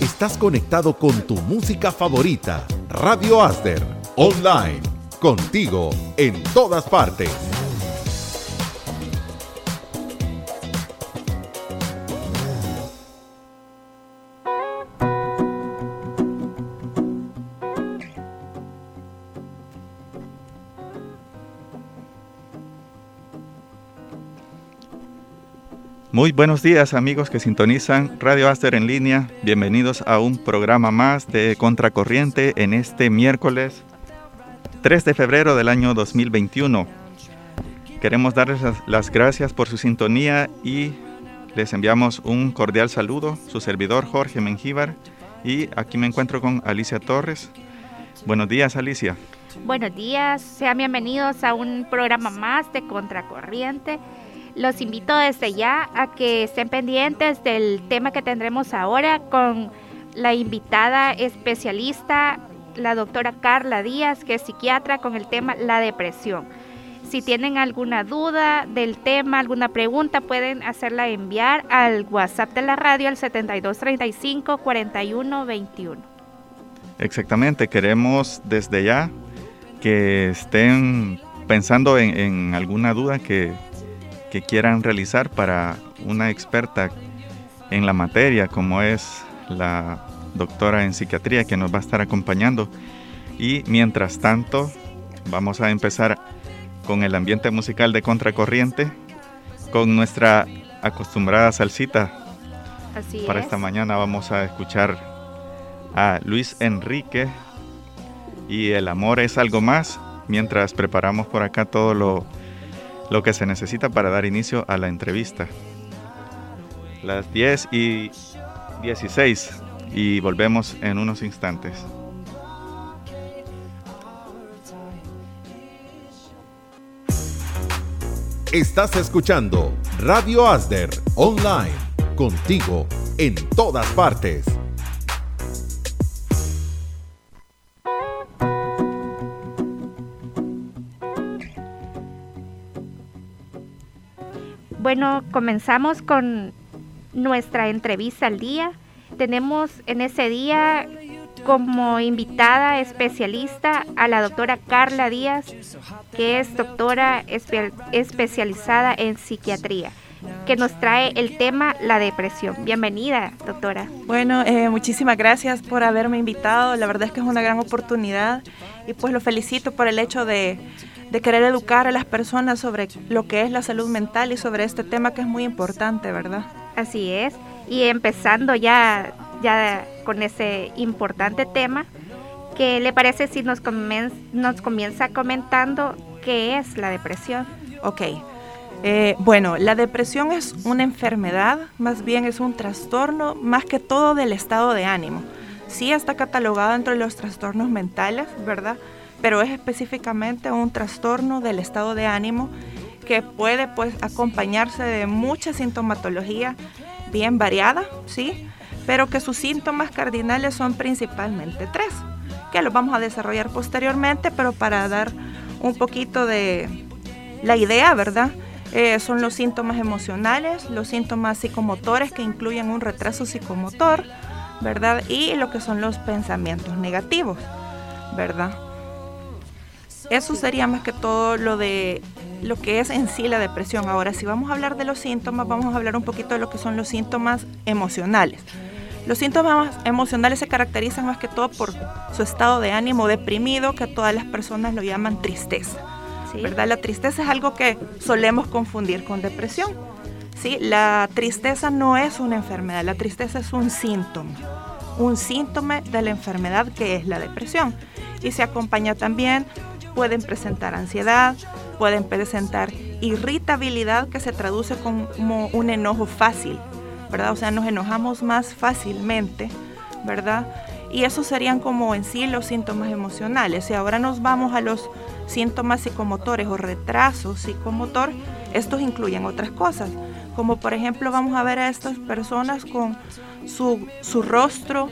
Estás conectado con tu música favorita, Radio Aster, online, contigo en todas partes. Muy buenos días amigos que sintonizan Radio Aster en línea. Bienvenidos a un programa más de Contracorriente en este miércoles 3 de febrero del año 2021. Queremos darles las gracias por su sintonía y les enviamos un cordial saludo. Su servidor Jorge Mengíbar y aquí me encuentro con Alicia Torres. Buenos días Alicia. Buenos días, sean bienvenidos a un programa más de Contracorriente. Los invito desde ya a que estén pendientes del tema que tendremos ahora con la invitada especialista, la doctora Carla Díaz, que es psiquiatra con el tema la depresión. Si tienen alguna duda del tema, alguna pregunta, pueden hacerla enviar al WhatsApp de la radio al 7235 4121. Exactamente, queremos desde ya que estén pensando en, en alguna duda que que quieran realizar para una experta en la materia como es la doctora en psiquiatría que nos va a estar acompañando. Y mientras tanto, vamos a empezar con el ambiente musical de contracorriente, con nuestra acostumbrada salsita. Así Para esta mañana vamos a escuchar a Luis Enrique y El amor es algo más, mientras preparamos por acá todo lo lo que se necesita para dar inicio a la entrevista. Las 10 y 16 y volvemos en unos instantes. Estás escuchando Radio Asder Online, contigo en todas partes. Bueno, comenzamos con nuestra entrevista al día. Tenemos en ese día como invitada especialista a la doctora Carla Díaz, que es doctora especializada en psiquiatría que nos trae el tema la depresión. Bienvenida, doctora. Bueno, eh, muchísimas gracias por haberme invitado. La verdad es que es una gran oportunidad y pues lo felicito por el hecho de de querer educar a las personas sobre lo que es la salud mental y sobre este tema que es muy importante, ¿verdad? Así es. Y empezando ya, ya con ese importante tema, ¿qué le parece si nos, nos comienza comentando qué es la depresión? Ok. Eh, bueno, la depresión es una enfermedad, más bien es un trastorno, más que todo del estado de ánimo. Sí está catalogado entre los trastornos mentales, ¿verdad? pero es específicamente un trastorno del estado de ánimo que puede pues acompañarse de mucha sintomatología bien variada, ¿sí? Pero que sus síntomas cardinales son principalmente tres, que los vamos a desarrollar posteriormente, pero para dar un poquito de la idea, ¿verdad? Eh, son los síntomas emocionales, los síntomas psicomotores que incluyen un retraso psicomotor, ¿verdad? Y lo que son los pensamientos negativos, ¿verdad? Eso sería más que todo lo de lo que es en sí la depresión. Ahora, si vamos a hablar de los síntomas, vamos a hablar un poquito de lo que son los síntomas emocionales. Los síntomas emocionales se caracterizan más que todo por su estado de ánimo deprimido, que todas las personas lo llaman tristeza. ¿Verdad? La tristeza es algo que solemos confundir con depresión. ¿Sí? La tristeza no es una enfermedad, la tristeza es un síntoma, un síntoma de la enfermedad que es la depresión. Y se acompaña también pueden presentar ansiedad, pueden presentar irritabilidad que se traduce como un enojo fácil, ¿verdad? O sea, nos enojamos más fácilmente, ¿verdad? Y esos serían como en sí los síntomas emocionales. Y ahora nos vamos a los síntomas psicomotores o retraso psicomotor. Estos incluyen otras cosas, como por ejemplo vamos a ver a estas personas con su, rostro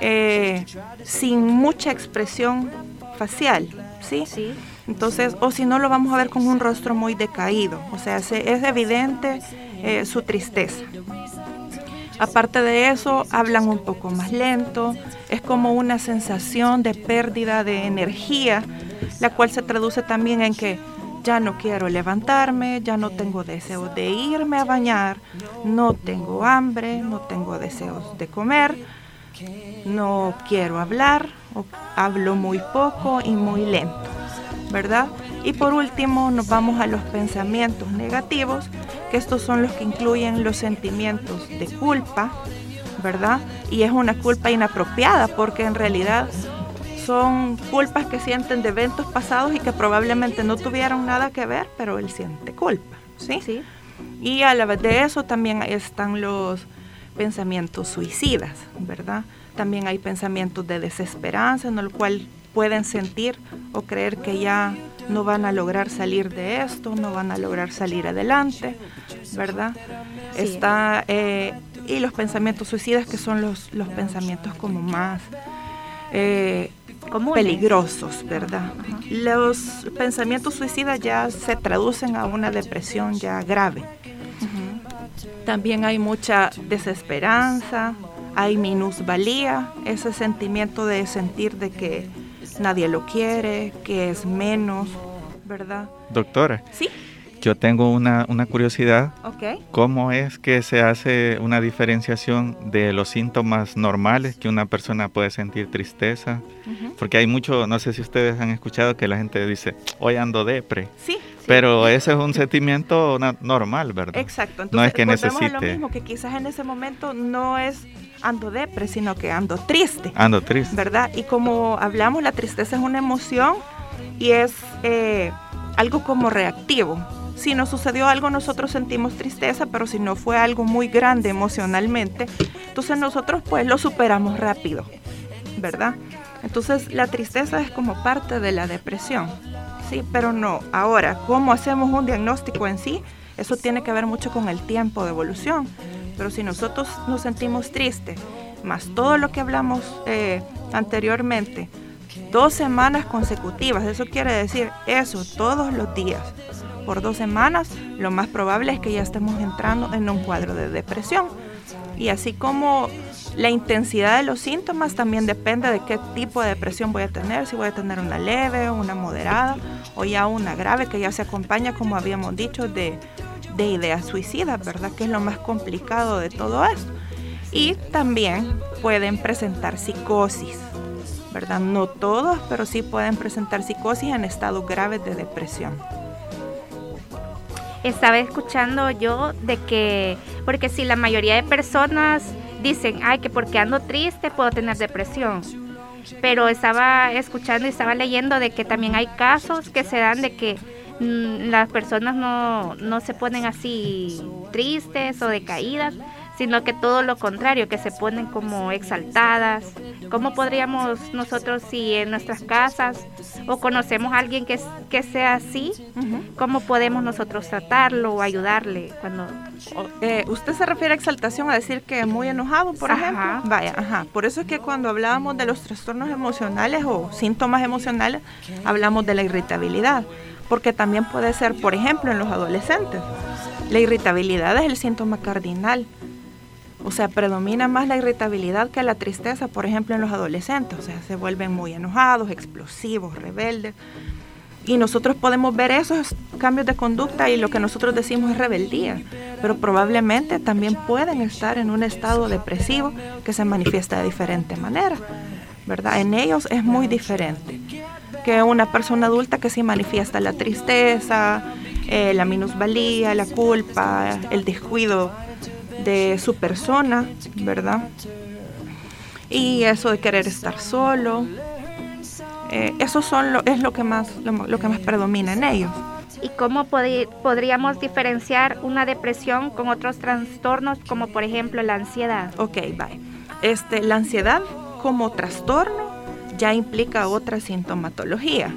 eh, sin mucha expresión facial, ¿sí? Sí. Entonces, o si no, lo vamos a ver con un rostro muy decaído, o sea, es evidente eh, su tristeza. Aparte de eso, hablan un poco más lento, es como una sensación de pérdida de energía, la cual se traduce también en que ya no quiero levantarme, ya no tengo deseo de irme a bañar, no tengo hambre, no tengo deseos de comer, no quiero hablar, hablo muy poco y muy lento, ¿verdad? Y por último nos vamos a los pensamientos negativos, que estos son los que incluyen los sentimientos de culpa, ¿verdad? Y es una culpa inapropiada porque en realidad son culpas que sienten de eventos pasados y que probablemente no tuvieron nada que ver, pero él siente culpa, ¿sí? Sí. Y a la vez de eso también están los pensamientos suicidas, ¿verdad? También hay pensamientos de desesperanza en el cual pueden sentir o creer que ya no van a lograr salir de esto, no van a lograr salir adelante, ¿verdad? Está, eh, y los pensamientos suicidas que son los, los pensamientos como más eh, peligrosos, ¿verdad? Los pensamientos suicidas ya se traducen a una depresión ya grave. También hay mucha desesperanza, hay minusvalía, ese sentimiento de sentir de que nadie lo quiere, que es menos, ¿verdad? Doctora. Sí. Yo tengo una, curiosidad. Ok. ¿Cómo es que se hace una diferenciación de los síntomas normales que una persona puede sentir tristeza? Porque hay mucho, no sé si ustedes han escuchado que la gente dice, hoy ando depre. Sí. Pero ese es un sentimiento normal, ¿verdad? Exacto. no es que necesite. Lo mismo, que quizás en ese momento no es ando depre, sino que ando triste. Ando triste. ¿Verdad? Y como hablamos, la tristeza es una emoción y es eh, algo como reactivo si nos sucedió algo nosotros sentimos tristeza, pero si no fue algo muy grande emocionalmente, entonces nosotros pues lo superamos rápido, ¿verdad? Entonces la tristeza es como parte de la depresión, sí, pero no. Ahora, ¿cómo hacemos un diagnóstico en sí? Eso tiene que ver mucho con el tiempo de evolución. Pero si nosotros nos sentimos tristes, más todo lo que hablamos eh, anteriormente, dos semanas consecutivas, eso quiere decir eso todos los días, por dos semanas, lo más probable es que ya estemos entrando en un cuadro de depresión. Y así como la intensidad de los síntomas también depende de qué tipo de depresión voy a tener, si voy a tener una leve, una moderada o ya una grave que ya se acompaña, como habíamos dicho, de, de ideas suicidas, ¿verdad? Que es lo más complicado de todo esto. Y también pueden presentar psicosis, ¿verdad? No todos, pero sí pueden presentar psicosis en estados graves de depresión estaba escuchando yo de que, porque si la mayoría de personas dicen, ay, que porque ando triste puedo tener depresión. Pero estaba escuchando y estaba leyendo de que también hay casos que se dan de que mm, las personas no, no se ponen así tristes o decaídas, sino que todo lo contrario, que se ponen como exaltadas. ¿Cómo podríamos nosotros, si en nuestras casas o conocemos a alguien que, que sea así, cómo podemos nosotros tratarlo o ayudarle cuando... Eh, ¿Usted se refiere a exaltación a decir que es muy enojado, por ejemplo? Vaya, ajá. Por eso es que cuando hablábamos de los trastornos emocionales o síntomas emocionales, hablamos de la irritabilidad, porque también puede ser, por ejemplo, en los adolescentes. La irritabilidad es el síntoma cardinal o sea, predomina más la irritabilidad que la tristeza, por ejemplo, en los adolescentes. O sea, se vuelven muy enojados, explosivos, rebeldes. Y nosotros podemos ver esos cambios de conducta y lo que nosotros decimos es rebeldía. Pero probablemente también pueden estar en un estado depresivo que se manifiesta de diferente manera. ¿Verdad? En ellos es muy diferente que una persona adulta que sí manifiesta la tristeza, eh, la minusvalía, la culpa, el descuido de su persona, ¿verdad? Y eso de querer estar solo, eh, eso son lo, es lo que, más, lo, que más predomina en ellos. ¿Y cómo podríamos diferenciar una depresión con otros trastornos, como por ejemplo la ansiedad? Ok, bye. Este, la ansiedad como trastorno ya implica otra sintomatología,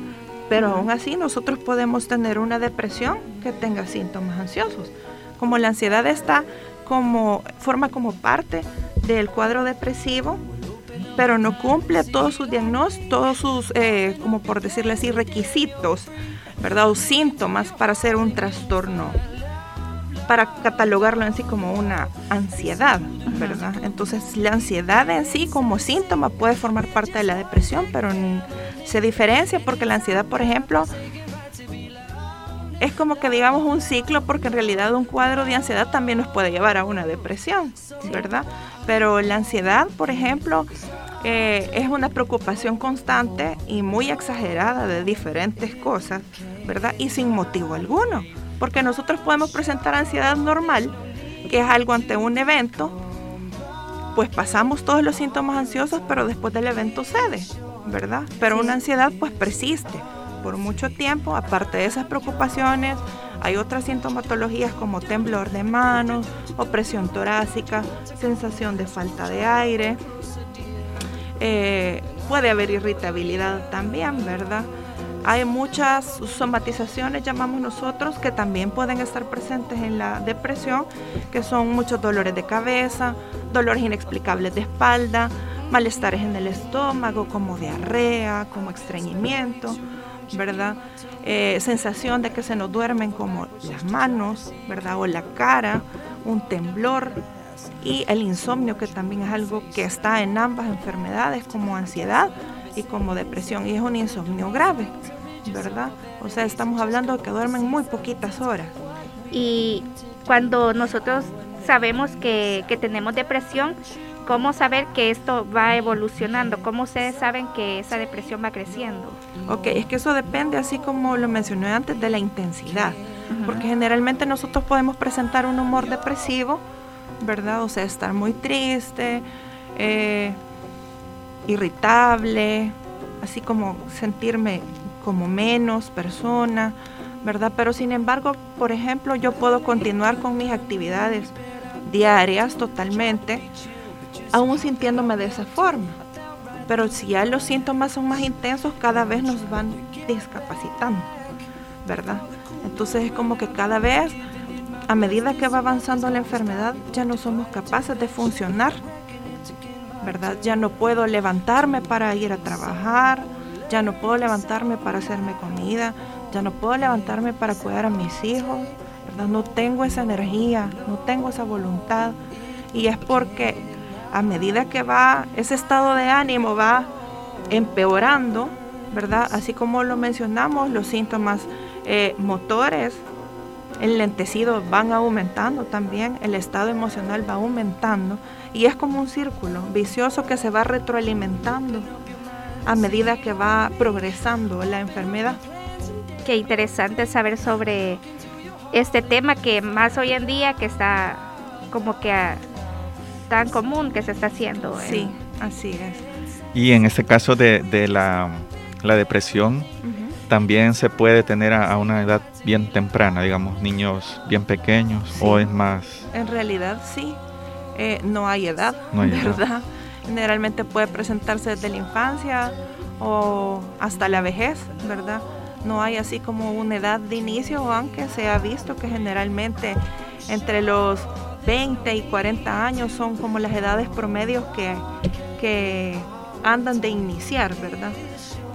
pero aún así nosotros podemos tener una depresión que tenga síntomas ansiosos. Como la ansiedad está como, forma como parte del cuadro depresivo, pero no cumple todos sus diagnósticos, todos sus, eh, como por decirle así, requisitos, ¿verdad? O síntomas para ser un trastorno para catalogarlo en sí como una ansiedad, ¿verdad? Entonces la ansiedad en sí como síntoma puede formar parte de la depresión, pero se diferencia porque la ansiedad, por ejemplo, es como que digamos un ciclo porque en realidad un cuadro de ansiedad también nos puede llevar a una depresión, ¿verdad? Pero la ansiedad, por ejemplo, eh, es una preocupación constante y muy exagerada de diferentes cosas, ¿verdad? Y sin motivo alguno, porque nosotros podemos presentar ansiedad normal, que es algo ante un evento, pues pasamos todos los síntomas ansiosos, pero después del evento cede, ¿verdad? Pero una ansiedad pues persiste por mucho tiempo, aparte de esas preocupaciones, hay otras sintomatologías como temblor de manos, opresión torácica, sensación de falta de aire. Eh, puede haber irritabilidad también, ¿verdad? Hay muchas somatizaciones, llamamos nosotros, que también pueden estar presentes en la depresión, que son muchos dolores de cabeza, dolores inexplicables de espalda, malestares en el estómago, como diarrea, como estreñimiento, ¿verdad? Eh, sensación de que se nos duermen como las manos, ¿verdad? O la cara, un temblor y el insomnio, que también es algo que está en ambas enfermedades, como ansiedad y como depresión, y es un insomnio grave, ¿verdad? O sea, estamos hablando de que duermen muy poquitas horas. Y cuando nosotros sabemos que, que tenemos depresión, ¿Cómo saber que esto va evolucionando? ¿Cómo ustedes saben que esa depresión va creciendo? Ok, es que eso depende, así como lo mencioné antes, de la intensidad. Porque generalmente nosotros podemos presentar un humor depresivo, ¿verdad? O sea, estar muy triste, eh, irritable, así como sentirme como menos persona, ¿verdad? Pero sin embargo, por ejemplo, yo puedo continuar con mis actividades diarias totalmente aún sintiéndome de esa forma. Pero si ya los síntomas son más intensos, cada vez nos van discapacitando, ¿verdad? Entonces es como que cada vez, a medida que va avanzando la enfermedad, ya no somos capaces de funcionar, ¿verdad? Ya no puedo levantarme para ir a trabajar, ya no puedo levantarme para hacerme comida, ya no puedo levantarme para cuidar a mis hijos, ¿verdad? No tengo esa energía, no tengo esa voluntad. Y es porque a medida que va ese estado de ánimo va empeorando, ¿verdad? Así como lo mencionamos, los síntomas eh, motores enlentecidos van aumentando también, el estado emocional va aumentando y es como un círculo vicioso que se va retroalimentando a medida que va progresando la enfermedad. Qué interesante saber sobre este tema que más hoy en día que está como que tan común que se está haciendo. Sí, así es. Y en este caso de, la, depresión, también se puede tener a, una edad bien temprana, digamos, niños bien pequeños, o es más... En realidad sí, eh, no hay edad, ¿verdad? Generalmente puede presentarse desde la infancia o hasta la vejez, ¿verdad? No hay así como una edad de inicio, aunque se ha visto que generalmente entre los 20 y 40 años son como las edades promedios que, que andan de iniciar, ¿verdad?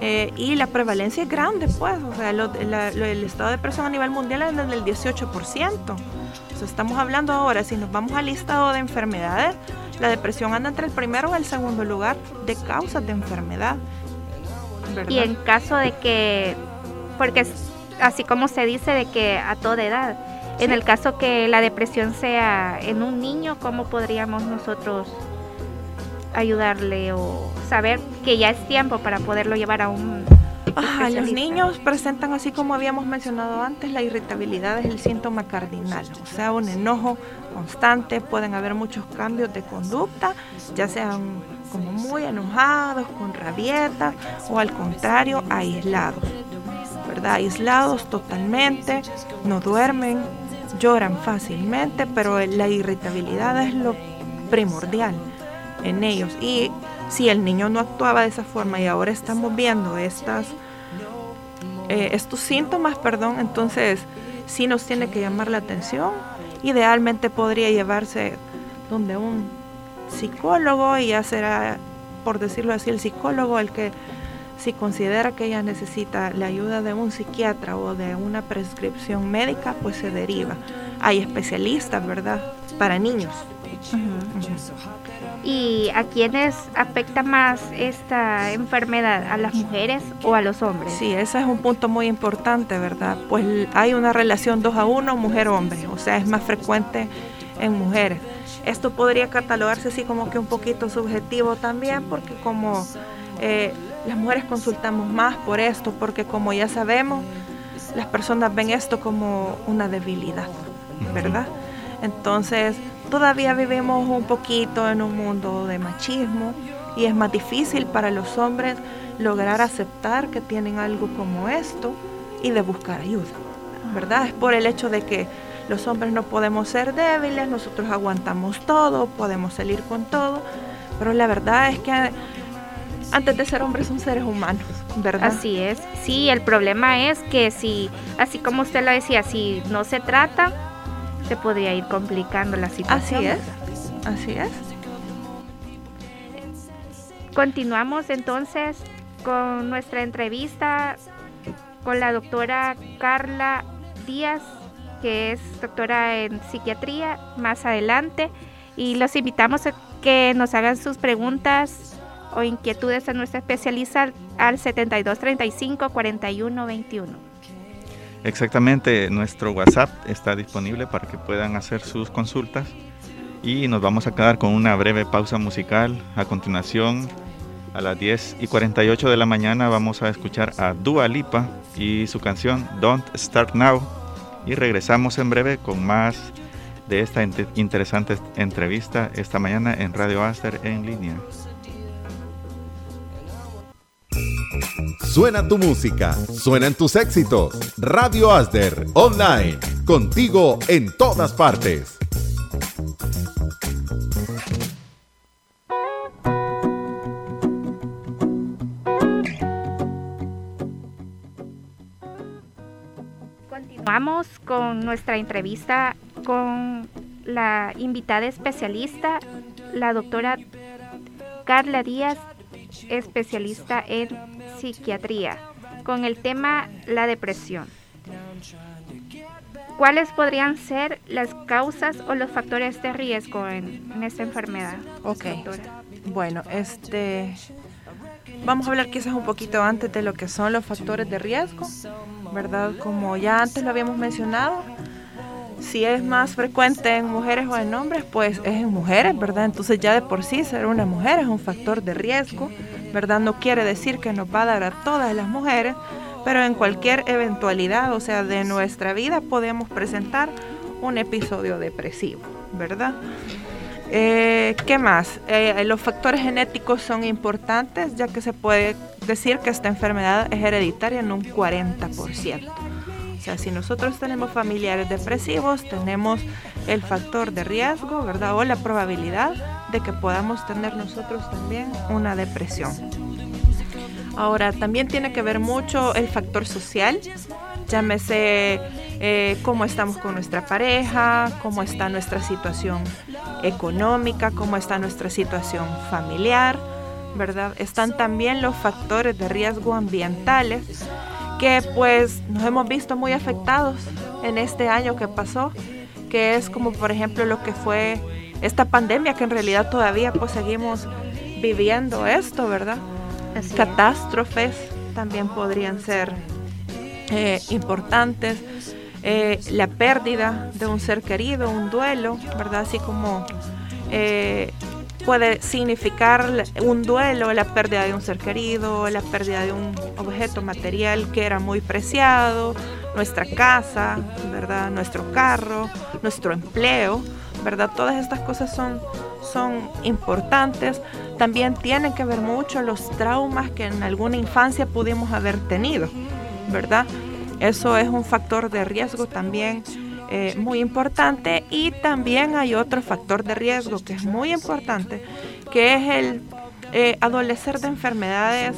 Eh, y la prevalencia es grande, pues, o sea, el estado de depresión a nivel mundial es del 18%. O sea, estamos hablando ahora, si nos vamos al listado de enfermedades, la depresión anda entre el primero y el segundo lugar de causas de enfermedad. Y en caso de que, porque así como se dice de que a toda edad, en el caso que la depresión sea en un niño, ¿cómo podríamos nosotros ayudarle o saber que ya es tiempo para poderlo llevar a un... los niños presentan, así como habíamos mencionado antes, la irritabilidad es el síntoma cardinal, o sea, un enojo constante, pueden haber muchos cambios de conducta, ya sean como muy enojados, con rabietas o al contrario, aislados, ¿verdad? Aislados totalmente, no duermen, lloran fácilmente, pero la irritabilidad es lo primordial en ellos. Y si el niño no actuaba de esa forma y ahora estamos viendo estas, eh, estos síntomas, perdón, entonces sí nos tiene que llamar la atención. Idealmente podría llevarse donde un psicólogo y ya será, por decirlo así, el psicólogo el que si considera que ella necesita la ayuda de un psiquiatra o de una prescripción médica, pues se deriva. hay especialistas, ¿verdad? Para niños. ¿Y a quiénes afecta más esta enfermedad? ¿A las mujeres o a los hombres? Sí, ese es un punto muy importante, ¿verdad? Pues hay una relación 2 a 1 mujer-hombre, o sea, es más frecuente en mujeres. Esto podría catalogarse así como que un poquito subjetivo también, porque como eh, las mujeres consultamos más por esto, porque como ya sabemos, las personas ven esto como una debilidad, ¿verdad? Entonces, todavía vivimos un poquito en un mundo de machismo y es más difícil para los hombres lograr aceptar que tienen algo como esto y de buscar ayuda, ¿verdad? Es por el hecho de que los hombres no podemos ser débiles, nosotros aguantamos todo, podemos salir con todo, pero la verdad es que antes de ser hombres son seres humanos, ¿verdad? Así es. Sí, el problema es que si, así como usted lo decía, si no se trata, se podría ir complicando la situación. Así es, así es. Continuamos entonces con nuestra entrevista con la doctora Carla Díaz, que es doctora en psiquiatría, más adelante. Y los invitamos a que nos hagan sus preguntas o inquietudes a nuestra especialista al 7235 4121. Exactamente, nuestro WhatsApp está disponible para que puedan hacer sus consultas y nos vamos a quedar con una breve pausa musical. A continuación, a las 10 y 48 de la mañana vamos a escuchar a Dua Lipa y su canción Don't Start Now y regresamos en breve con más de esta interesante entrevista esta mañana en Radio Aster en línea. Suena tu música, suenan tus éxitos. Radio Asder, online, contigo en todas partes. Continuamos con nuestra entrevista con la invitada especialista, la doctora Carla Díaz especialista en psiquiatría, con el tema la depresión. ¿Cuáles podrían ser las causas o los factores de riesgo en, esta enfermedad? Ok. Bueno, este vamos a hablar quizás un poquito antes de lo que son los factores de riesgo, ¿verdad? Como ya antes lo habíamos mencionado, si es más frecuente en mujeres o en hombres, pues es en mujeres, ¿verdad? Entonces ya de por sí ser una mujer es un factor de riesgo, ¿verdad? No quiere decir que nos va a dar a todas las mujeres, pero en cualquier eventualidad, o sea, de nuestra vida podemos presentar un episodio depresivo, ¿verdad? Eh, ¿Qué más? Eh, los factores genéticos son importantes, ya que se puede decir que esta enfermedad es hereditaria en un 40%. O sea, si nosotros tenemos familiares depresivos, tenemos el factor de riesgo, ¿verdad? O la probabilidad de que podamos tener nosotros también una depresión. Ahora, también tiene que ver mucho el factor social, llámese eh, cómo estamos con nuestra pareja, cómo está nuestra situación económica, cómo está nuestra situación familiar, ¿verdad? Están también los factores de riesgo ambientales que pues nos hemos visto muy afectados en este año que pasó, que es como por ejemplo lo que fue esta pandemia, que en realidad todavía pues seguimos viviendo esto, ¿verdad? Catástrofes también podrían ser eh, importantes, eh, la pérdida de un ser querido, un duelo, ¿verdad? Así como eh, puede significar un duelo, la pérdida de un ser querido, la pérdida de un objeto material que era muy preciado, nuestra casa, ¿verdad? Nuestro carro, nuestro empleo, ¿verdad? Todas estas cosas son, son importantes. También tienen que ver mucho los traumas que en alguna infancia pudimos haber tenido, ¿verdad? Eso es un factor de riesgo también eh, muy importante y también hay otro factor de riesgo que es muy importante, que es el eh, adolecer de enfermedades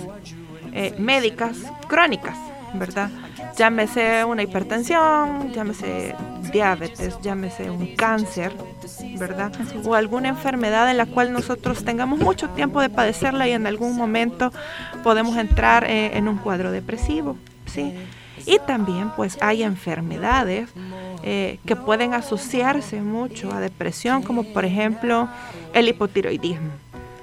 eh, médicas crónicas, ¿verdad? Llámese una hipertensión, llámese diabetes, llámese un cáncer, ¿verdad? O alguna enfermedad en la cual nosotros tengamos mucho tiempo de padecerla y en algún momento podemos entrar en un cuadro depresivo, ¿sí? Y también pues hay enfermedades eh, que pueden asociarse mucho a depresión, como por ejemplo el hipotiroidismo,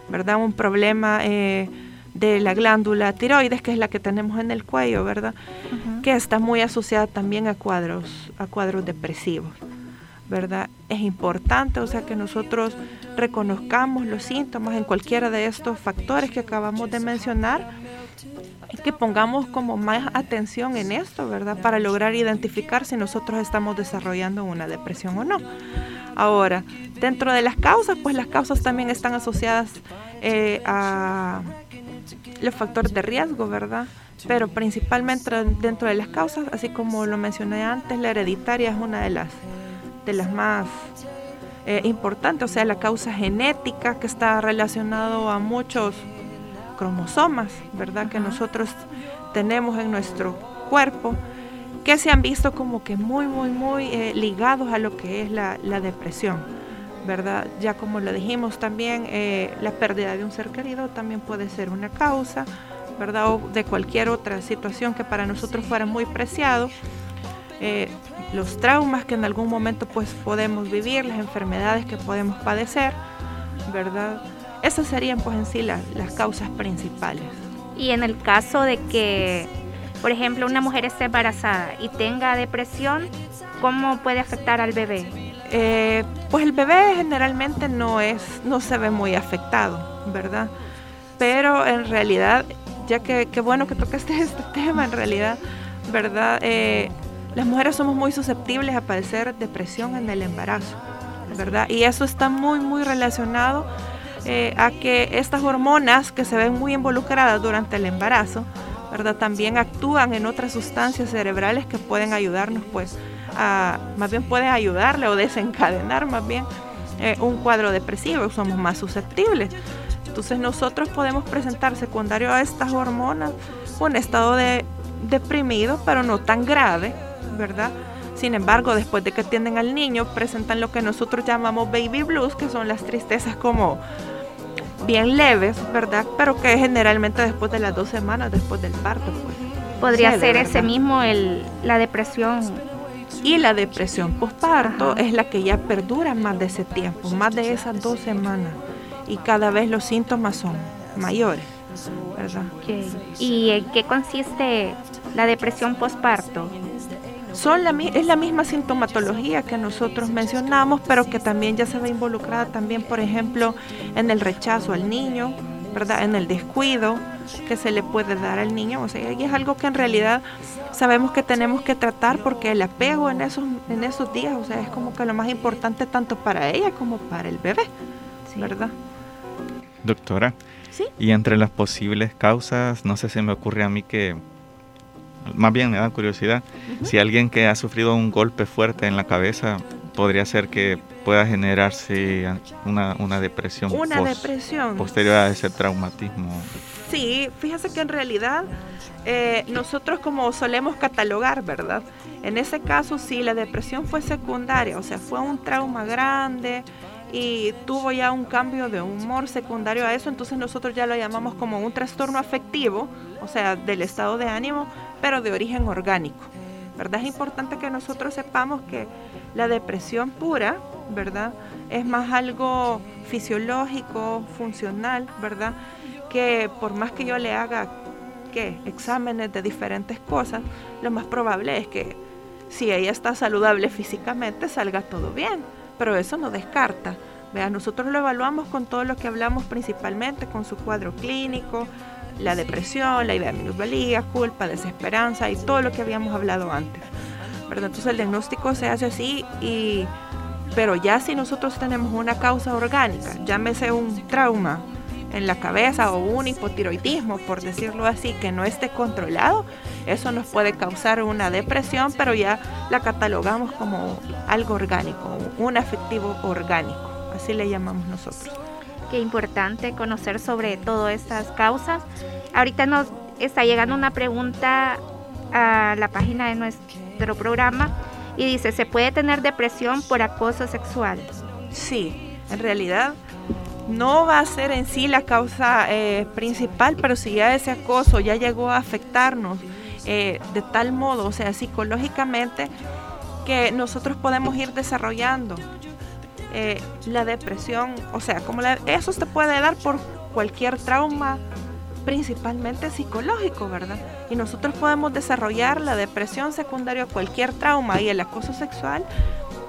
¿verdad? Un problema eh, de la glándula tiroides, que es la que tenemos en el cuello, ¿verdad? Que está muy asociada también a cuadros, a cuadros depresivos. ¿verdad? Es importante, o sea, que nosotros reconozcamos los síntomas en cualquiera de estos factores que acabamos de mencionar que pongamos como más atención en esto, ¿verdad? Para lograr identificar si nosotros estamos desarrollando una depresión o no. Ahora, dentro de las causas, pues las causas también están asociadas eh, a los factores de riesgo, ¿verdad? Pero principalmente dentro de las causas, así como lo mencioné antes, la hereditaria es una de las de las más eh, importantes, o sea, la causa genética que está relacionado a muchos cromosomas, ¿verdad? Que nosotros tenemos en nuestro cuerpo, que se han visto como que muy, muy, muy eh, ligados a lo que es la, depresión, ¿verdad? Ya como lo dijimos también, eh, la pérdida de un ser querido también puede ser una causa, ¿verdad? O de cualquier otra situación que para nosotros fuera muy preciado los traumas que en algún momento pues podemos vivir, las enfermedades que podemos padecer, ¿verdad? Esas serían pues en sí las causas principales. Y en el caso de que, por ejemplo, una mujer esté embarazada y tenga depresión, ¿cómo puede afectar al bebé? Eh, pues el bebé generalmente no es, no se ve muy afectado, ¿verdad? Pero en realidad, ya que qué bueno que tocaste este tema, en realidad, ¿verdad? Eh, las mujeres somos muy susceptibles a padecer depresión en el embarazo, ¿verdad? Y eso está muy, muy relacionado eh, a que estas hormonas que se ven muy involucradas durante el embarazo, ¿verdad? También actúan en otras sustancias cerebrales que pueden ayudarnos, pues, a, más bien pueden ayudarle o desencadenar más bien eh, un cuadro depresivo, somos más susceptibles. Entonces nosotros podemos presentar secundario a estas hormonas un estado de deprimido, pero no tan grave, ¿verdad? Sin embargo, después de que atienden al niño, presentan lo que nosotros llamamos baby blues, que son las tristezas como bien leves, ¿verdad? Pero que generalmente después de las dos semanas, después del parto, pues. Podría ser ese mismo el, la depresión. Y la depresión postparto es la que ya perdura más de ese tiempo, más de esas dos semanas. Y cada vez los síntomas son mayores, ¿verdad? ¿Y en qué consiste la depresión postparto? Son la, es la misma sintomatología que nosotros mencionamos, pero que también ya se ve involucrada también, por ejemplo, en el rechazo al niño, ¿verdad? En el descuido que se le puede dar al niño. O sea, y es algo que en realidad sabemos que tenemos que tratar porque el apego en esos, en esos días, o sea, es como que lo más importante tanto para ella como para el bebé, ¿verdad? Doctora, ¿Sí? y entre las posibles causas, no sé si me ocurre a mí que más bien me da curiosidad, si alguien que ha sufrido un golpe fuerte en la cabeza podría ser que pueda generarse una, una depresión, una depresión posterior a ese traumatismo. Sí, fíjese que en realidad eh, nosotros como solemos catalogar, ¿verdad? En ese caso sí, la depresión fue secundaria, o sea, fue un trauma grande, y tuvo ya un cambio de humor secundario a eso, entonces nosotros ya lo llamamos como un trastorno afectivo, o sea, del estado de ánimo, pero de origen orgánico. ¿Verdad? Es importante que nosotros sepamos que la depresión pura, ¿verdad? Es más algo fisiológico, funcional, ¿verdad? Que por más que yo le haga ¿qué? exámenes de diferentes cosas, lo más probable es que si ella está saludable físicamente salga todo bien pero eso no descarta. Vea, nosotros lo evaluamos con todo lo que hablamos principalmente, con su cuadro clínico, la depresión, la idea de minusvalía, culpa, desesperanza y todo lo que habíamos hablado antes. ¿verdad? Entonces el diagnóstico se hace así y pero ya si nosotros tenemos una causa orgánica, llámese un trauma en la cabeza o un hipotiroidismo, por decirlo así, que no esté controlado, eso nos puede causar una depresión, pero ya la catalogamos como algo orgánico, un afectivo orgánico, así le llamamos nosotros. Qué importante conocer sobre todas estas causas. Ahorita nos está llegando una pregunta a la página de nuestro programa y dice, ¿se puede tener depresión por acoso sexual? Sí, en realidad no va a ser en sí la causa eh, principal, pero si ya ese acoso ya llegó a afectarnos eh, de tal modo, o sea, psicológicamente, que nosotros podemos ir desarrollando eh, la depresión, o sea, como eso se puede dar por cualquier trauma, principalmente psicológico, ¿verdad? Y nosotros podemos desarrollar la depresión secundaria a cualquier trauma y el acoso sexual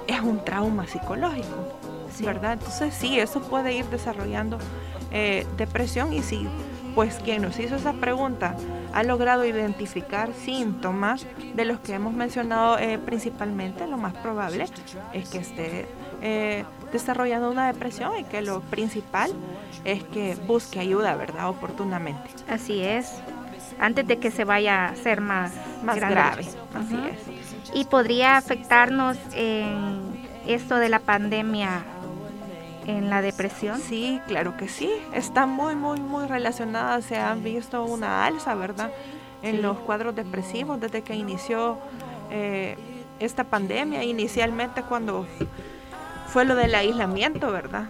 es un trauma psicológico, ¿verdad? Entonces sí, eso puede ir desarrollando eh, depresión y si pues quien nos hizo esa pregunta ha logrado identificar síntomas de los que hemos mencionado eh, principalmente, lo más probable es que esté eh, desarrollando una depresión y que lo principal es que busque ayuda, ¿verdad? Oportunamente. Así es, antes de que se vaya a ser más, más grave. Así es. Y podría afectarnos en esto de la pandemia en la depresión? Sí, claro que sí. Está muy, muy, muy relacionada. Se han visto una alza, ¿verdad? En los cuadros depresivos desde que inició eh, esta pandemia. Inicialmente cuando fue lo del aislamiento, ¿verdad?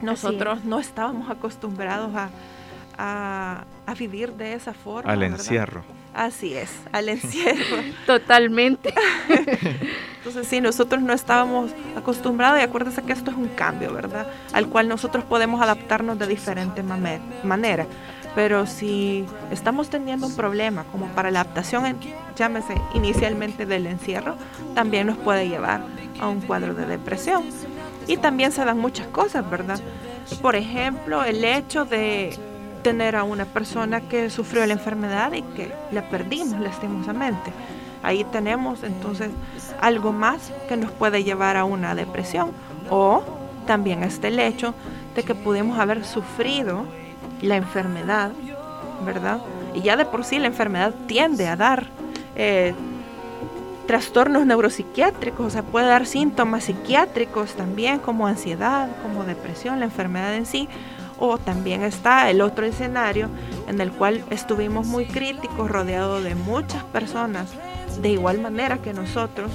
Nosotros no estábamos acostumbrados a, a, vivir de esa forma. Al encierro. Así es, al encierro. Totalmente. Entonces sí, nosotros no estábamos acostumbrados y acuérdese que esto es un cambio, ¿verdad? Al cual nosotros podemos adaptarnos de diferente manera. Pero si estamos teniendo un problema como para la adaptación, llámese inicialmente del encierro, también nos puede llevar a un cuadro de depresión. Y también se dan muchas cosas, ¿verdad? Por ejemplo, el hecho de tener a una persona que sufrió la enfermedad y que la perdimos lastimosamente. Ahí tenemos entonces algo más que nos puede llevar a una depresión. O también está el hecho de que pudimos haber sufrido la enfermedad, ¿verdad? Y ya de por sí la enfermedad tiende a dar eh, trastornos neuropsiquiátricos, o sea, puede dar síntomas psiquiátricos también, como ansiedad, como depresión, la enfermedad en sí. O también está el otro escenario en el cual estuvimos muy críticos, rodeados de muchas personas, de igual manera que nosotros.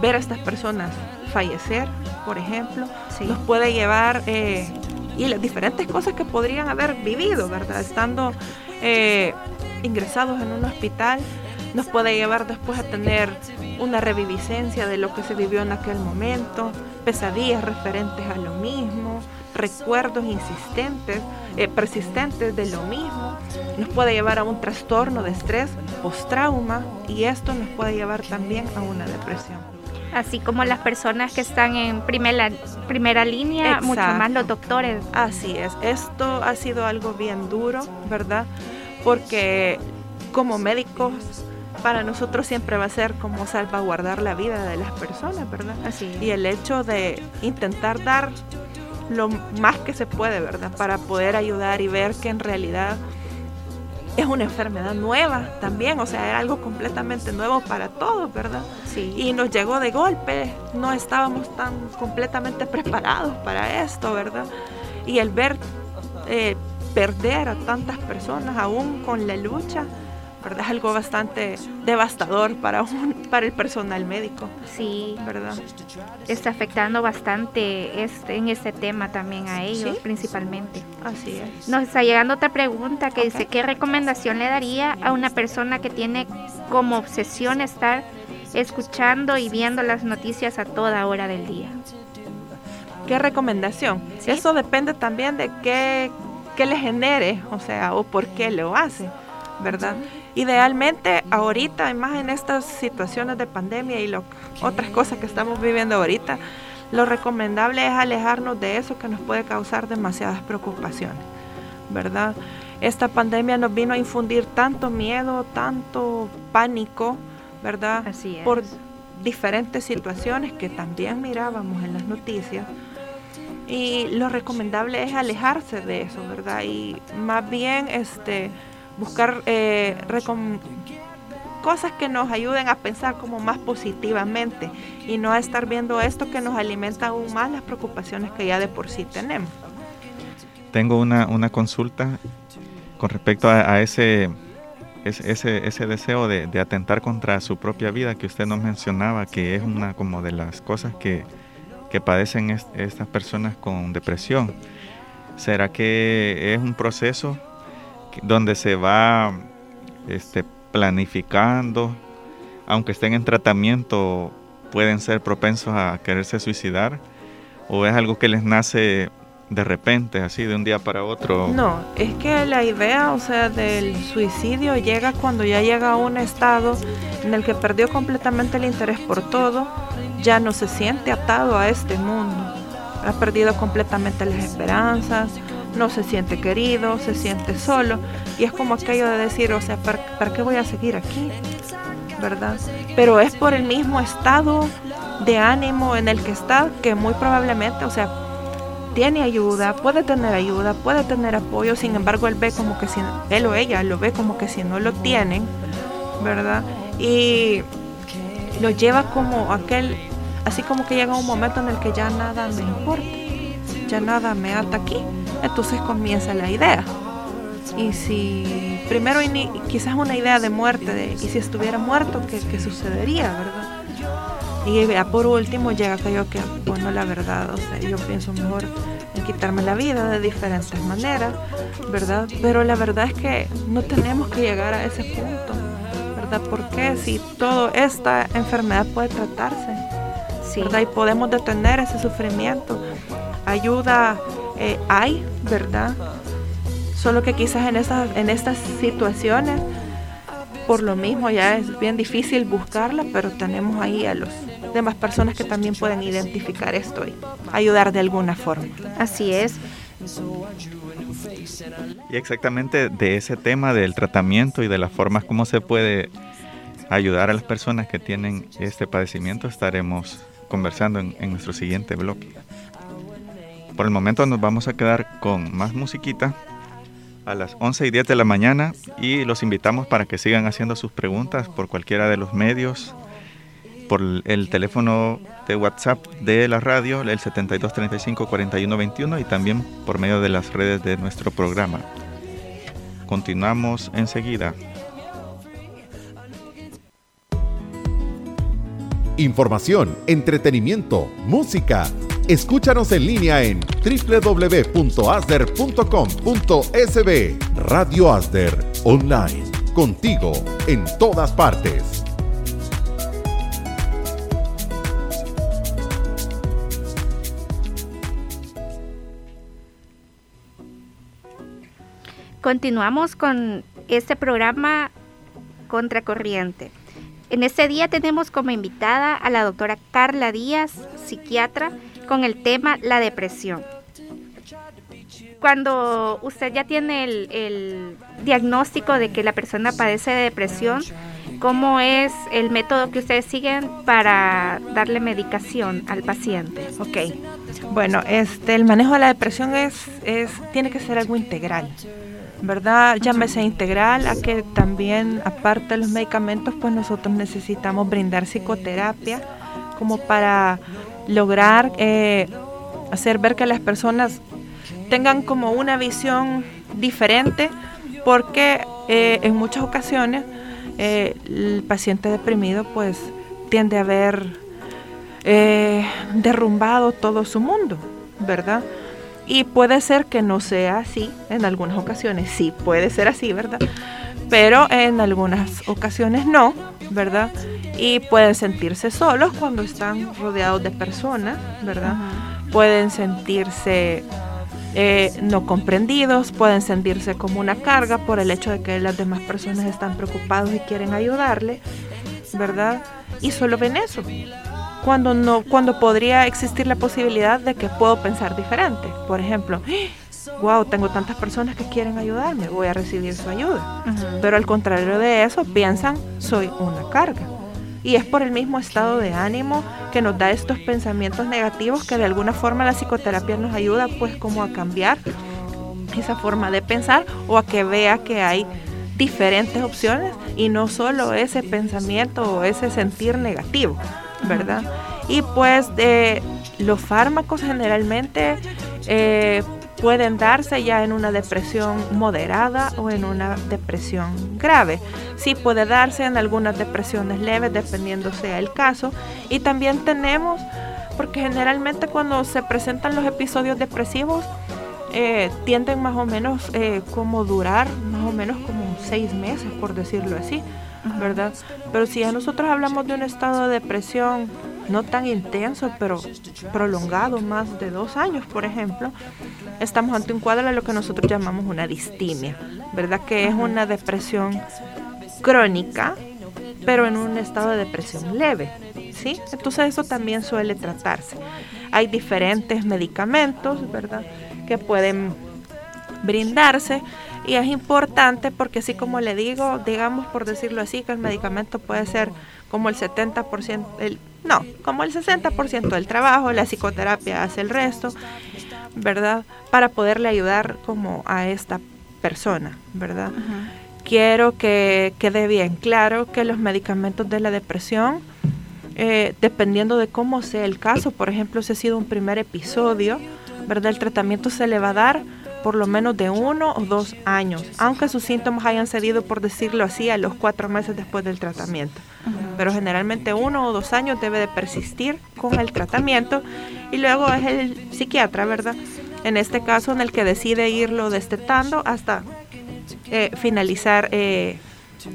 Ver a estas personas fallecer, por ejemplo, nos puede llevar eh, y las diferentes cosas que podrían haber vivido, ¿verdad? Estando eh, ingresados en un hospital, nos puede llevar después a tener una reviviscencia de lo que se vivió en aquel momento, pesadillas referentes a lo mismo, recuerdos insistentes, eh, persistentes de lo mismo, nos puede llevar a un trastorno de estrés post-trauma y esto nos puede llevar también a una depresión. Así como las personas que están en primera, primera línea, mucho más los doctores. Así es, esto ha sido algo bien duro, ¿verdad? Porque como médicos para nosotros siempre va a ser como salvaguardar la vida de las personas, ¿verdad? Así. Y el hecho de intentar dar lo más que se puede, ¿verdad? Para poder ayudar y ver que en realidad es una enfermedad nueva también, o sea, era algo completamente nuevo para todos, ¿verdad? Sí. Y nos llegó de golpe, no estábamos tan completamente preparados para esto, ¿verdad? Y el ver eh, perder a tantas personas aún con la lucha, ¿verdad? Es algo bastante devastador para, un, para el personal médico. Sí, ¿verdad? Está afectando bastante este, en este tema también a ellos, principalmente. Así es. Nos está llegando otra pregunta que dice, ¿qué recomendación le daría a una persona que tiene como obsesión estar escuchando y viendo las noticias a toda hora del día? ¿Qué recomendación? Eso depende también de qué, qué le genere, o sea, o por qué lo hace, ¿verdad? Idealmente, ahorita, más en estas situaciones de pandemia y lo, otras cosas que estamos viviendo ahorita, lo recomendable es alejarnos de eso que nos puede causar demasiadas preocupaciones, ¿verdad? Esta pandemia nos vino a infundir tanto miedo, tanto pánico, ¿verdad? Así es. Por diferentes situaciones que también mirábamos en las noticias. Y lo recomendable es alejarse de eso, ¿verdad? Y más bien, este, buscar eh, cosas que nos ayuden a pensar como más positivamente y no a estar viendo esto que nos alimenta aún más las preocupaciones que ya de por sí tenemos. Tengo una, una consulta con respecto a, ese, ese, ese deseo de, de, atentar contra su propia vida que usted nos mencionaba, que es una como de las cosas que, que padecen estas personas con depresión. ¿Será que es un proceso donde se va este, planificando, aunque estén en tratamiento, pueden ser propensos a quererse suicidar? ¿O es algo que les nace de repente, así de un día para otro? No, es que la idea, o sea, del suicidio llega cuando ya llega a un estado en el que perdió completamente el interés por todo, ya no se siente atado a este mundo, ha perdido completamente las esperanzas, no se siente querido, se siente solo y es como aquello de decir, o sea, ¿para, qué voy a seguir aquí? ¿Verdad? Pero es por el mismo estado de ánimo en el que está que muy probablemente, o sea, tiene ayuda, puede tener ayuda, puede tener apoyo, sin embargo él ve como que si él o ella lo ve como que si no lo tienen, ¿verdad? Y lo lleva como aquel, así como que llega un momento en el que ya nada me importa, ya nada me ata aquí, entonces comienza la idea. Y si primero quizás una idea de muerte, de, y si estuviera muerto, ¿qué, qué sucedería, verdad? Y ya por último llega aquello que, bueno, la verdad, o sea, yo pienso mejor en quitarme la vida de diferentes maneras, ¿verdad? Pero la verdad es que no tenemos que llegar a ese punto, ¿verdad? Porque si toda esta enfermedad puede tratarse, ¿verdad? Y podemos detener ese sufrimiento. Ayuda eh, hay, ¿verdad? Solo que quizás en, esas, en estas situaciones, por lo mismo ya es bien difícil buscarla, pero tenemos ahí a los demás personas que también pueden identificar esto y ayudar de alguna forma. Así es. Y exactamente de ese tema del tratamiento y de las formas como se puede ayudar a las personas que tienen este padecimiento estaremos conversando en, en nuestro siguiente bloque. Por el momento nos vamos a quedar con más musiquita a las 11 y 10 de la mañana y los invitamos para que sigan haciendo sus preguntas por cualquiera de los medios por el teléfono de WhatsApp de la radio, el 7235-4121 y también por medio de las redes de nuestro programa. Continuamos enseguida. Información, entretenimiento, música. Escúchanos en línea en www.asder.com.sb. Radio Asder, online, contigo en todas partes. Continuamos con este programa Contracorriente. En este día tenemos como invitada a la doctora Carla Díaz, psiquiatra, con el tema la depresión. Cuando usted ya tiene el, diagnóstico de que la persona padece de depresión, ¿cómo es el método que ustedes siguen para darle medicación al paciente? Ok, bueno, este, el manejo de la depresión es, tiene que ser algo integral. ¿verdad? Llámese integral, a que también, aparte de los medicamentos, pues nosotros necesitamos brindar psicoterapia como para lograr eh, hacer ver que las personas tengan como una visión diferente, porque eh, en muchas ocasiones eh, el paciente deprimido pues tiende a ver derrumbado todo su mundo, ¿verdad? Y puede ser que no sea así en algunas ocasiones, sí, puede ser así, ¿verdad? Pero en algunas ocasiones no, ¿verdad? Y pueden sentirse solos cuando están rodeados de personas, ¿verdad? Pueden sentirse eh, no comprendidos, pueden sentirse como una carga por el hecho de que las demás personas están preocupados y quieren ayudarle, ¿verdad? Y solo ven eso cuando no cuando podría existir la posibilidad de que puedo pensar diferente. Por ejemplo, wow, tengo tantas personas que quieren ayudarme, voy a recibir su ayuda. Pero al contrario de eso, piensan, soy una carga. Y es por el mismo estado de ánimo que nos da estos pensamientos negativos que de alguna forma la psicoterapia nos ayuda pues como a cambiar esa forma de pensar o a que vea que hay diferentes opciones y no solo ese pensamiento o ese sentir negativo. ¿verdad? Y pues de los fármacos generalmente eh, pueden darse ya en una depresión moderada o en una depresión grave. Sí puede darse en algunas depresiones leves dependiendo sea el caso. Y también tenemos, porque generalmente cuando se presentan los episodios depresivos, eh, tienden más o menos eh, como durar más o menos como seis meses, por decirlo así, ¿verdad? Pero si ya nosotros hablamos de un estado de depresión no tan intenso, pero prolongado, más de dos años, por ejemplo, estamos ante un cuadro de lo que nosotros llamamos una distimia, ¿verdad? Que es una depresión crónica, pero en un estado de depresión leve, ¿sí? Entonces eso también suele tratarse. Hay diferentes medicamentos, ¿verdad? Que pueden brindarse y es importante porque así como le digo, digamos por decirlo así, que el medicamento puede ser como el 70%, el, no, como el 60% del trabajo, la psicoterapia hace el resto, ¿verdad? Para poderle ayudar como a esta persona, ¿verdad? Quiero que quede bien claro que los medicamentos de la depresión, eh, dependiendo de cómo sea el caso, por ejemplo, si ha sido un primer episodio, ¿verdad? El tratamiento se le va a dar por lo menos de uno o dos años, aunque sus síntomas hayan cedido, por decirlo así, a los cuatro meses después del tratamiento. Pero generalmente uno o dos años debe de persistir con el tratamiento y luego es el psiquiatra, ¿verdad? En este caso en el que decide irlo destetando hasta eh, finalizar eh,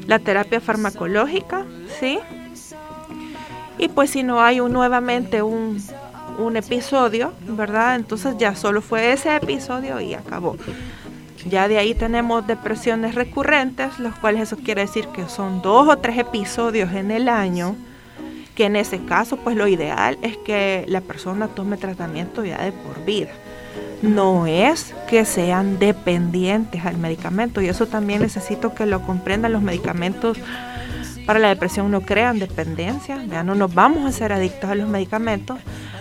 la terapia farmacológica, ¿sí? Y pues si no hay un, nuevamente un, un episodio, ¿verdad? Entonces ya solo fue ese episodio y acabó. Ya de ahí tenemos depresiones recurrentes, los cuales eso quiere decir que son dos o tres episodios en el año, que en ese caso pues lo ideal es que la persona tome tratamiento ya de por vida. No es que sean dependientes al medicamento y eso también necesito que lo comprendan los medicamentos para la depresión no crean dependencia, ya no nos vamos a ser adictos a los medicamentos,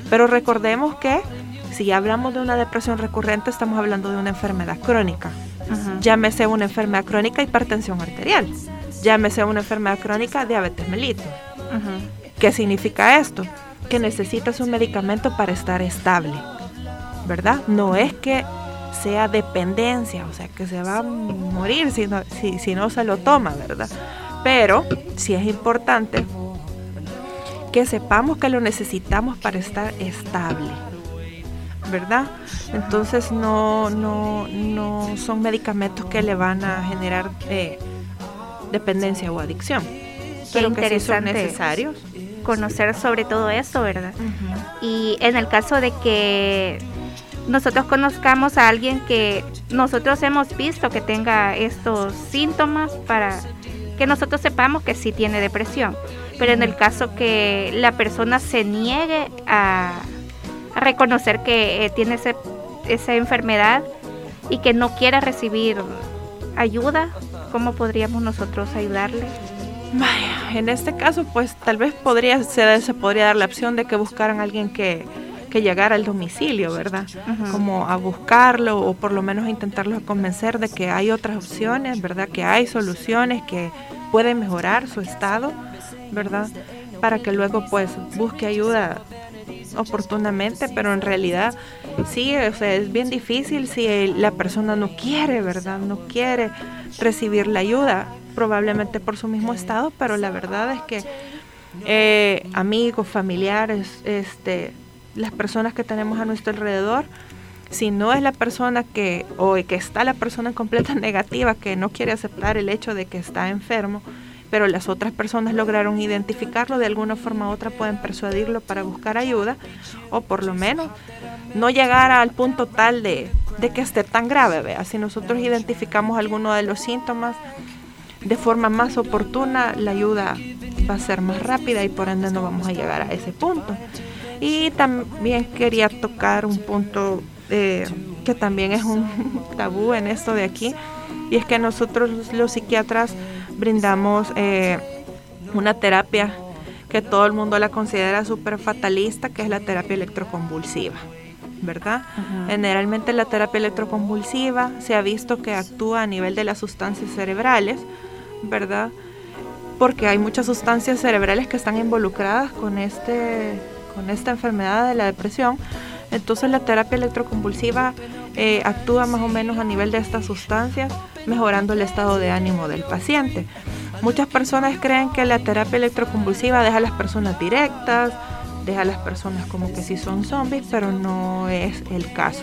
pero recordemos que si hablamos de una depresión recurrente, estamos hablando de una enfermedad crónica. Llámese una enfermedad crónica hipertensión arterial. Llámese una enfermedad crónica diabetes mellitus. ¿Qué significa esto? Que necesitas un medicamento para estar estable, ¿verdad? No es que sea dependencia, o sea, que se va a morir si no, si, si no se lo toma, ¿verdad? Pero sí es importante que sepamos que lo necesitamos para estar estable, ¿verdad? Entonces no, no, no son medicamentos que le van a generar eh, dependencia o adicción. pero que son necesarios. Conocer sobre todo eso, ¿verdad? Y en el caso de que nosotros conozcamos a alguien que nosotros hemos visto que tenga estos síntomas para que nosotros sepamos que sí tiene depresión pero en el caso que la persona se niegue a, reconocer que eh, tiene esa enfermedad y que no quiera recibir ayuda, ¿cómo podríamos nosotros ayudarle? en este caso, pues tal vez podría se, se podría dar la opción de que buscaran a alguien que, que llegara al domicilio, ¿verdad? Como a buscarlo o por lo menos intentarlo convencer de que hay otras opciones, ¿verdad? Que hay soluciones que pueden mejorar su estado ¿verdad? Para que luego pues busque ayuda oportunamente, pero en realidad sí, o sea, es bien difícil si la persona no quiere, ¿verdad? No quiere recibir la ayuda, probablemente por su mismo estado, pero la verdad es que eh, amigos, familiares, este, las personas que tenemos a nuestro alrededor, si no es la persona que, o que está la persona en completa negativa, que no quiere aceptar el hecho de que está enfermo, pero las otras personas lograron identificarlo, de alguna forma u otra pueden persuadirlo para buscar ayuda o por lo menos no llegar al punto tal de, que esté tan grave. ¿vea? Si nosotros identificamos alguno de los síntomas de forma más oportuna, la ayuda va a ser más rápida y por ende no vamos a llegar a ese punto. Y también quería tocar un punto eh, que también es un tabú en esto de aquí, y es que nosotros los psiquiatras brindamos eh, una terapia que todo el mundo la considera súper fatalista, que es la terapia electroconvulsiva, ¿verdad? Generalmente la terapia electroconvulsiva se ha visto que actúa a nivel de las sustancias cerebrales, ¿verdad? Porque hay muchas sustancias cerebrales que están involucradas con, este, con esta enfermedad de la depresión. Entonces la terapia electroconvulsiva eh, actúa más o menos a nivel de estas sustancias mejorando el estado de ánimo del paciente. Muchas personas creen que la terapia electroconvulsiva deja a las personas directas, deja a las personas como que si son zombies, pero no es el caso.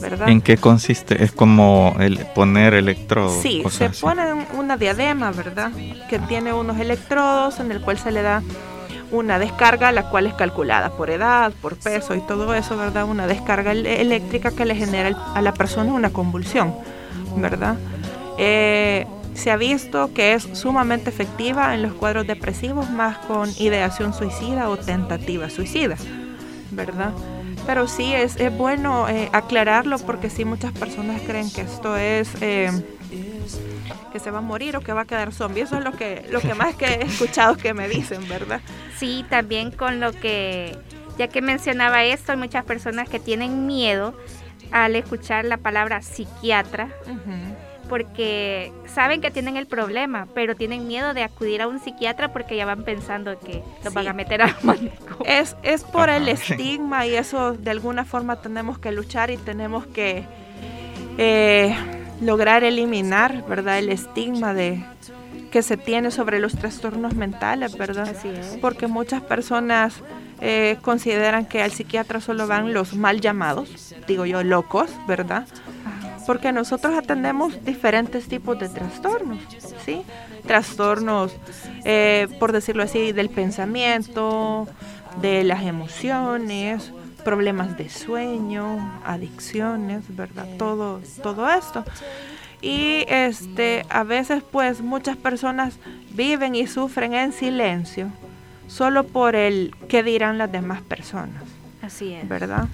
¿verdad? ¿En qué consiste? ¿Es como el poner electrodos? Sí, se pone una diadema, ¿verdad? Que tiene unos electrodos en el cual se le da una descarga, la cual es calculada por edad, por peso y todo eso, ¿verdad? Una descarga eléctrica que le genera a la persona una convulsión, ¿verdad? Eh, se ha visto que es sumamente efectiva en los cuadros depresivos, más con ideación suicida o tentativa suicida, ¿verdad? Pero sí es, es bueno eh, aclararlo porque sí muchas personas creen que esto es eh, que se va a morir o que va a quedar zombie. Eso es lo que, lo que más que he escuchado que me dicen, ¿verdad? Sí, también con lo que, ya que mencionaba esto, hay muchas personas que tienen miedo al escuchar la palabra psiquiatra porque saben que tienen el problema, pero tienen miedo de acudir a un psiquiatra porque ya van pensando que los van a meter a manicomio. Es, es por el estigma y eso de alguna forma tenemos que luchar y tenemos que eh, lograr eliminar, ¿verdad? El estigma de que se tiene sobre los trastornos mentales, ¿verdad? Así es. Porque muchas personas eh, consideran que al psiquiatra solo van los mal llamados, digo yo, locos, ¿verdad? Porque nosotros atendemos diferentes tipos de trastornos, ¿sí? Trastornos, eh, por decirlo así, del pensamiento, de las emociones, problemas de sueño, adicciones, ¿verdad? Todo, todo esto. Y este, a veces pues muchas personas viven y sufren en silencio solo por el que dirán las demás personas. Así es. ¿Verdad?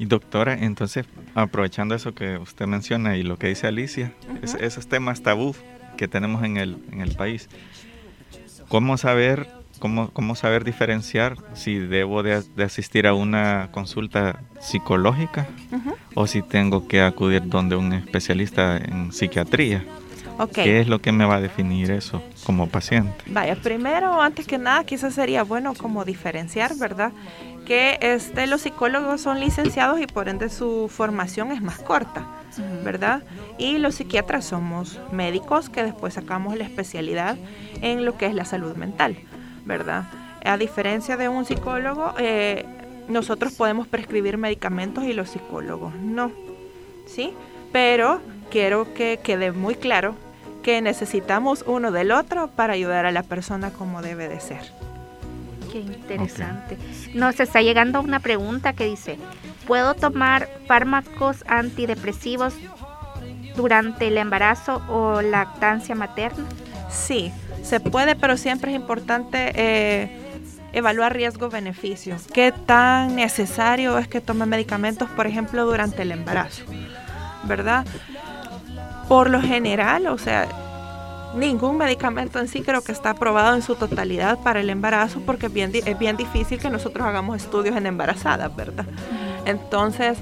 Y doctora, entonces, aprovechando eso que usted menciona y lo que dice Alicia, esos temas tabú que tenemos en el, en el país, ¿cómo saber, cómo, cómo saber diferenciar si debo de, asistir a una consulta psicológica o si tengo que acudir donde un especialista en psiquiatría? ¿Qué es lo que me va a definir eso como paciente? Vaya, primero, antes que nada, quizás sería bueno como diferenciar, ¿verdad? Que este, los psicólogos son licenciados y por ende su formación es más corta, ¿verdad? Y los psiquiatras somos médicos que después sacamos la especialidad en lo que es la salud mental, ¿verdad? A diferencia de un psicólogo, eh, nosotros podemos prescribir medicamentos y los psicólogos no, ¿sí? Pero quiero que quede muy claro que necesitamos uno del otro para ayudar a la persona como debe de ser. Qué interesante. Nos está llegando una pregunta que dice, ¿puedo tomar fármacos antidepresivos durante el embarazo o lactancia materna? Sí, se puede, pero siempre es importante eh, evaluar riesgo-beneficio. ¿Qué tan necesario es que tome medicamentos, por ejemplo, durante el embarazo? ¿Verdad? por lo general, o sea, ningún medicamento en sí creo que está aprobado en su totalidad para el embarazo porque es bien, es bien difícil que nosotros hagamos estudios en embarazadas, ¿verdad? Entonces,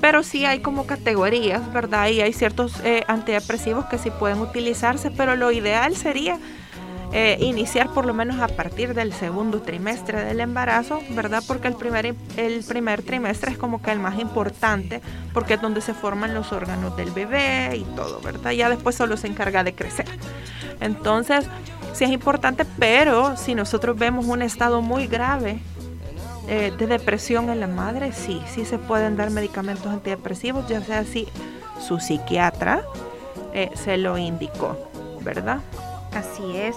pero sí hay como categorías, ¿verdad? Y hay ciertos eh, antidepresivos que sí pueden utilizarse, pero lo ideal sería eh, iniciar por lo menos a partir del segundo trimestre del embarazo, ¿verdad? Porque el primer, el primer trimestre es como que el más importante, porque es donde se forman los órganos del bebé y todo, ¿verdad? Ya después solo se encarga de crecer. Entonces, sí es importante, pero si nosotros vemos un estado muy grave eh, de depresión en la madre, sí, sí se pueden dar medicamentos antidepresivos, ya sea si su psiquiatra eh, se lo indicó, ¿verdad? Así es.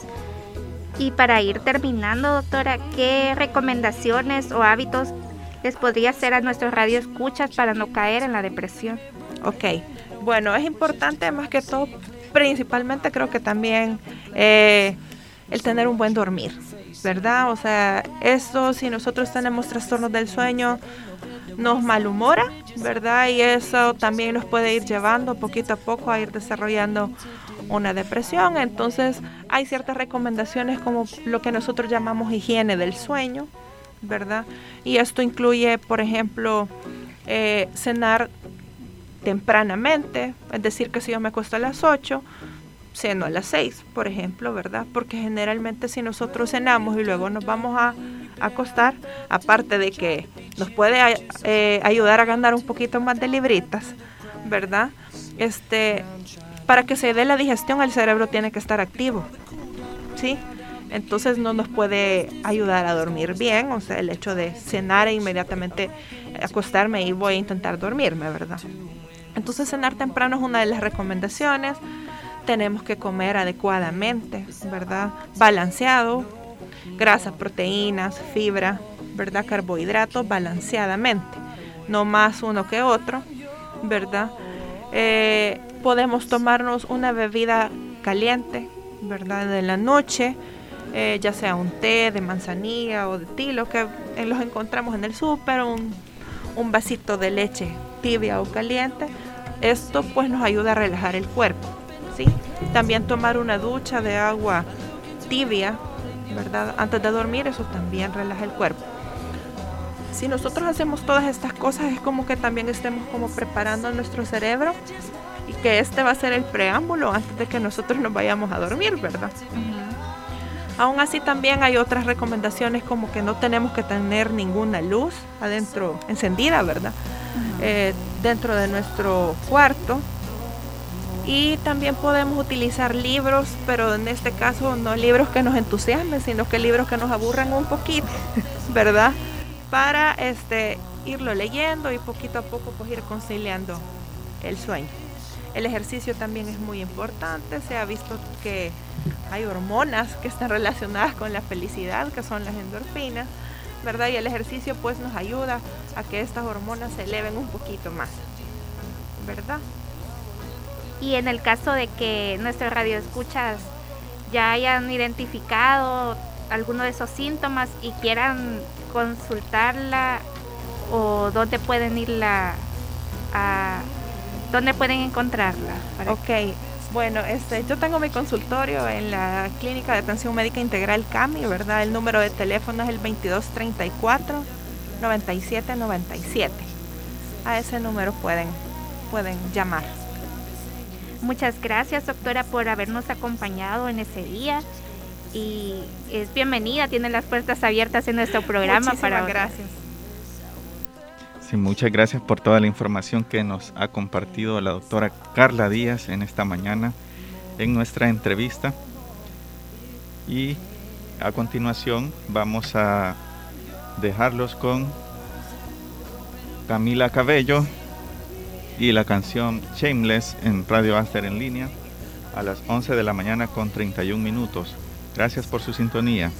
Y para ir terminando, doctora, ¿qué recomendaciones o hábitos les podría hacer a nuestros radioescuchas para no caer en la depresión? Ok, bueno, es importante más que todo, principalmente creo que también eh, el tener un buen dormir, ¿verdad? O sea, eso si nosotros tenemos trastornos del sueño, nos malhumora, ¿verdad? Y eso también nos puede ir llevando poquito a poco a ir desarrollando una depresión. Entonces hay ciertas recomendaciones como lo que nosotros llamamos higiene del sueño, ¿verdad? Y esto incluye, por ejemplo, eh, cenar tempranamente, es decir, que si yo me acuesto a las 8, ceno a las 6, por ejemplo, ¿verdad? Porque generalmente si nosotros cenamos y luego nos vamos a acostar, aparte de que nos puede eh, ayudar a ganar un poquito más de libritas, ¿verdad? Este, para que se dé la digestión el cerebro tiene que estar activo, ¿sí? entonces no nos puede ayudar a dormir bien, o sea, el hecho de cenar e inmediatamente acostarme y voy a intentar dormirme, ¿verdad? Entonces cenar temprano es una de las recomendaciones. Tenemos que comer adecuadamente, ¿verdad? Balanceado, grasas, proteínas, fibra, ¿verdad? Carbohidratos balanceadamente, no más uno que otro, ¿verdad? Eh, podemos tomarnos una bebida caliente, ¿verdad? De la noche, eh, ya sea un té de manzanilla o de tilo, que los encontramos en el súper, un, un vasito de leche tibia o caliente. Esto pues nos ayuda a relajar el cuerpo, ¿sí? También tomar una ducha de agua tibia, ¿verdad? Antes de dormir, eso también relaja el cuerpo. Si nosotros hacemos todas estas cosas, es como que también estemos como preparando nuestro cerebro y que este va a ser el preámbulo antes de que nosotros nos vayamos a dormir, ¿verdad? Aún así también hay otras recomendaciones como que no tenemos que tener ninguna luz adentro encendida, ¿verdad? Eh, dentro de nuestro cuarto. Y también podemos utilizar libros, pero en este caso no libros que nos entusiasmen, sino que libros que nos aburran un poquito, ¿verdad? Para este, irlo leyendo y poquito a poco pues ir conciliando el sueño. El ejercicio también es muy importante. Se ha visto que hay hormonas que están relacionadas con la felicidad, que son las endorfinas, ¿verdad? Y el ejercicio pues nos ayuda a que estas hormonas se eleven un poquito más, ¿verdad? Y en el caso de que nuestros radioescuchas ya hayan identificado alguno de esos síntomas y quieran consultarla o dónde pueden irla a ¿Dónde pueden encontrarla? Ok, bueno, este, yo tengo mi consultorio en la Clínica de Atención Médica Integral CAMI, ¿verdad? El número de teléfono es el 2234-9797. A ese número pueden, pueden llamar. Muchas gracias, doctora, por habernos acompañado en ese día. Y es bienvenida, tiene las puertas abiertas en nuestro programa Muchísimas para gracias muchas gracias por toda la información que nos ha compartido la doctora Carla Díaz en esta mañana en nuestra entrevista. Y a continuación vamos a dejarlos con Camila Cabello y la canción Shameless en Radio Aster en línea a las 11 de la mañana con 31 minutos. Gracias por su sintonía.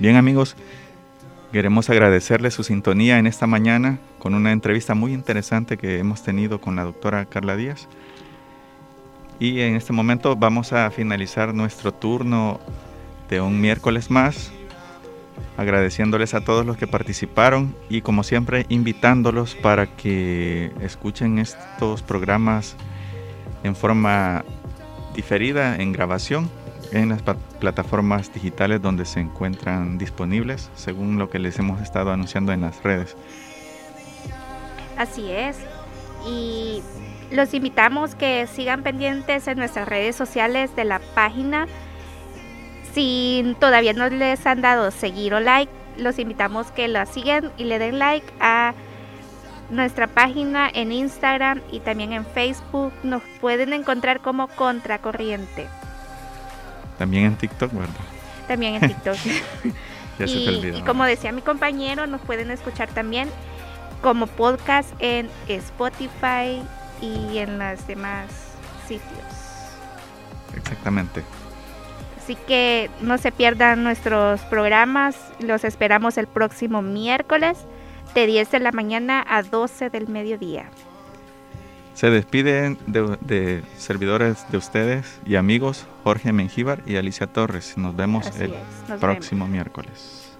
Bien amigos, queremos agradecerle su sintonía en esta mañana con una entrevista muy interesante que hemos tenido con la doctora Carla Díaz. Y en este momento vamos a finalizar nuestro turno de un miércoles más, agradeciéndoles a todos los que participaron y como siempre invitándolos para que escuchen estos programas en forma diferida, en grabación en las plataformas digitales donde se encuentran disponibles, según lo que les hemos estado anunciando en las redes. Así es. Y los invitamos que sigan pendientes en nuestras redes sociales de la página. Si todavía no les han dado seguir o like, los invitamos que la sigan y le den like a nuestra página en Instagram y también en Facebook. Nos pueden encontrar como Contracorriente. También en TikTok, ¿verdad? También en TikTok. ya y, se te olvidó. Y como decía mi compañero, nos pueden escuchar también como podcast en Spotify y en los demás sitios. Exactamente. Así que no se pierdan nuestros programas. Los esperamos el próximo miércoles de 10 de la mañana a 12 del mediodía. Se despiden de, servidores de ustedes y amigos Jorge Mengíbar y Alicia Torres. Nos vemos el próximo miércoles.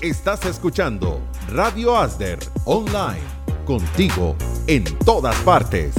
Estás escuchando Radio Asder Online, contigo en todas partes.